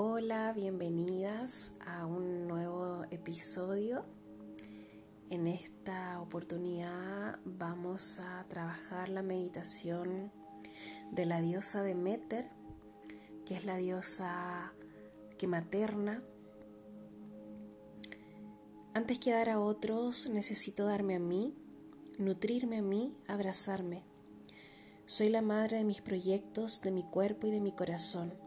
Hola, bienvenidas a un nuevo episodio. En esta oportunidad vamos a trabajar la meditación de la diosa de Demeter, que es la diosa que materna. Antes que dar a otros, necesito darme a mí, nutrirme a mí, abrazarme. Soy la madre de mis proyectos, de mi cuerpo y de mi corazón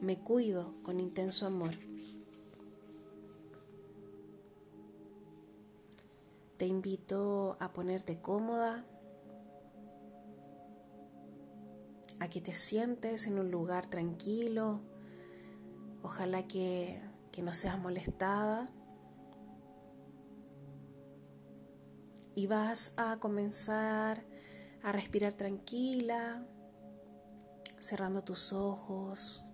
me cuido con intenso amor. Te invito a ponerte cómoda, a que te sientes en un lugar tranquilo, ojalá que, que no seas molestada. Y vas a comenzar a respirar tranquila, cerrando tus ojos.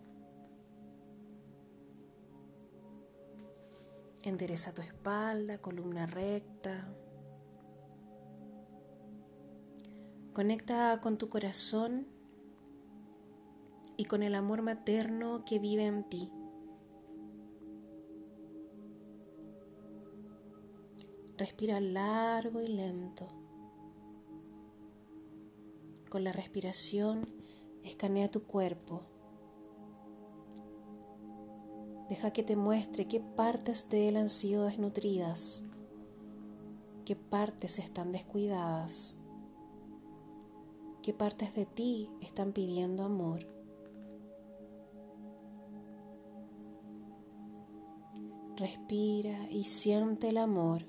Endereza tu espalda, columna recta. Conecta con tu corazón y con el amor materno que vive en ti. Respira largo y lento. Con la respiración escanea tu cuerpo Deja que te muestre qué partes de él han sido desnutridas, qué partes están descuidadas, qué partes de ti están pidiendo amor. Respira y siente el amor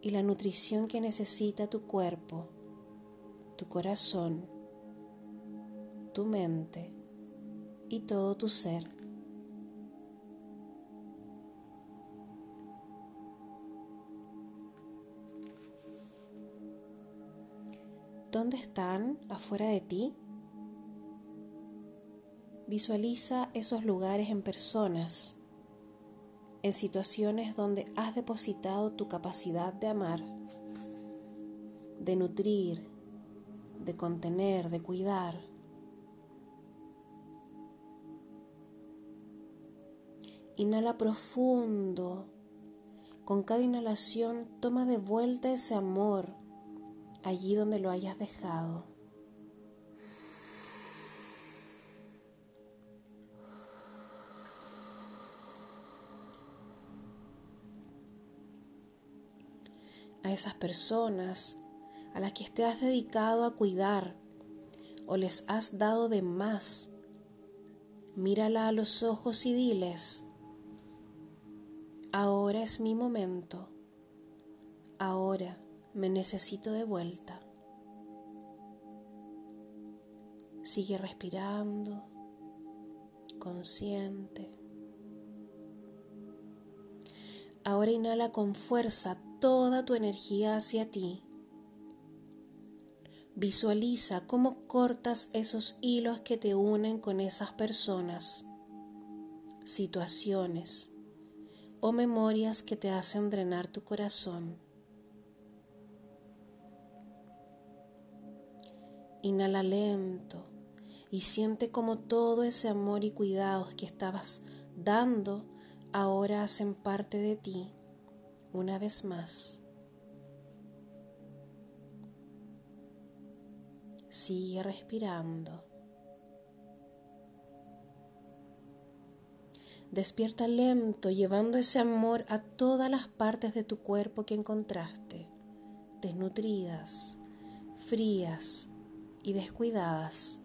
y la nutrición que necesita tu cuerpo, tu corazón, tu mente y todo tu ser. ¿Dónde están? ¿Afuera de ti? Visualiza esos lugares en personas, en situaciones donde has depositado tu capacidad de amar, de nutrir, de contener, de cuidar. Inhala profundo. Con cada inhalación toma de vuelta ese amor allí donde lo hayas dejado. A esas personas a las que te has dedicado a cuidar o les has dado de más, mírala a los ojos y diles, ahora es mi momento, ahora me necesito de vuelta. Sigue respirando, consciente. Ahora inhala con fuerza toda tu energía hacia ti. Visualiza cómo cortas esos hilos que te unen con esas personas, situaciones o memorias que te hacen drenar tu corazón. Inhala lento y siente como todo ese amor y cuidados que estabas dando ahora hacen parte de ti una vez más. Sigue respirando. Despierta lento, llevando ese amor a todas las partes de tu cuerpo que encontraste, desnutridas, frías, y descuidadas.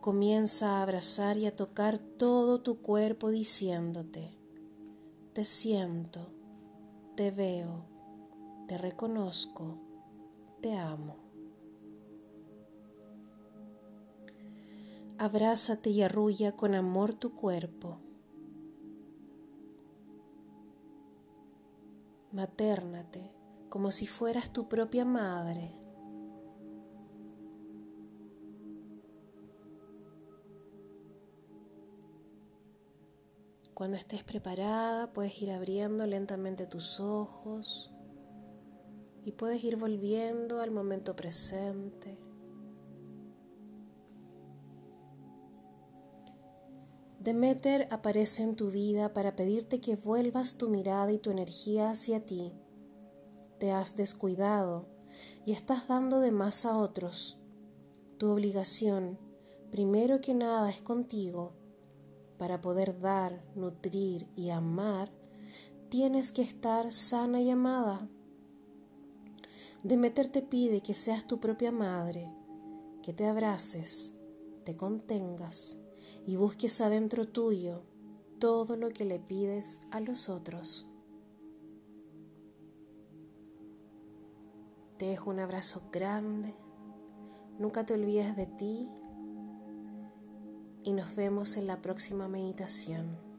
Comienza a abrazar y a tocar todo tu cuerpo diciéndote, te siento, te veo, te reconozco, te amo. Abrázate y arrulla con amor tu cuerpo. Matérnate como si fueras tu propia madre. Cuando estés preparada, puedes ir abriendo lentamente tus ojos y puedes ir volviendo al momento presente. Demeter aparece en tu vida para pedirte que vuelvas tu mirada y tu energía hacia ti te has descuidado y estás dando de más a otros. Tu obligación, primero que nada, es contigo. Para poder dar, nutrir y amar, tienes que estar sana y amada. Demeter te pide que seas tu propia madre, que te abraces, te contengas y busques adentro tuyo todo lo que le pides a los otros. Te dejo un abrazo grande, nunca te olvides de ti y nos vemos en la próxima meditación.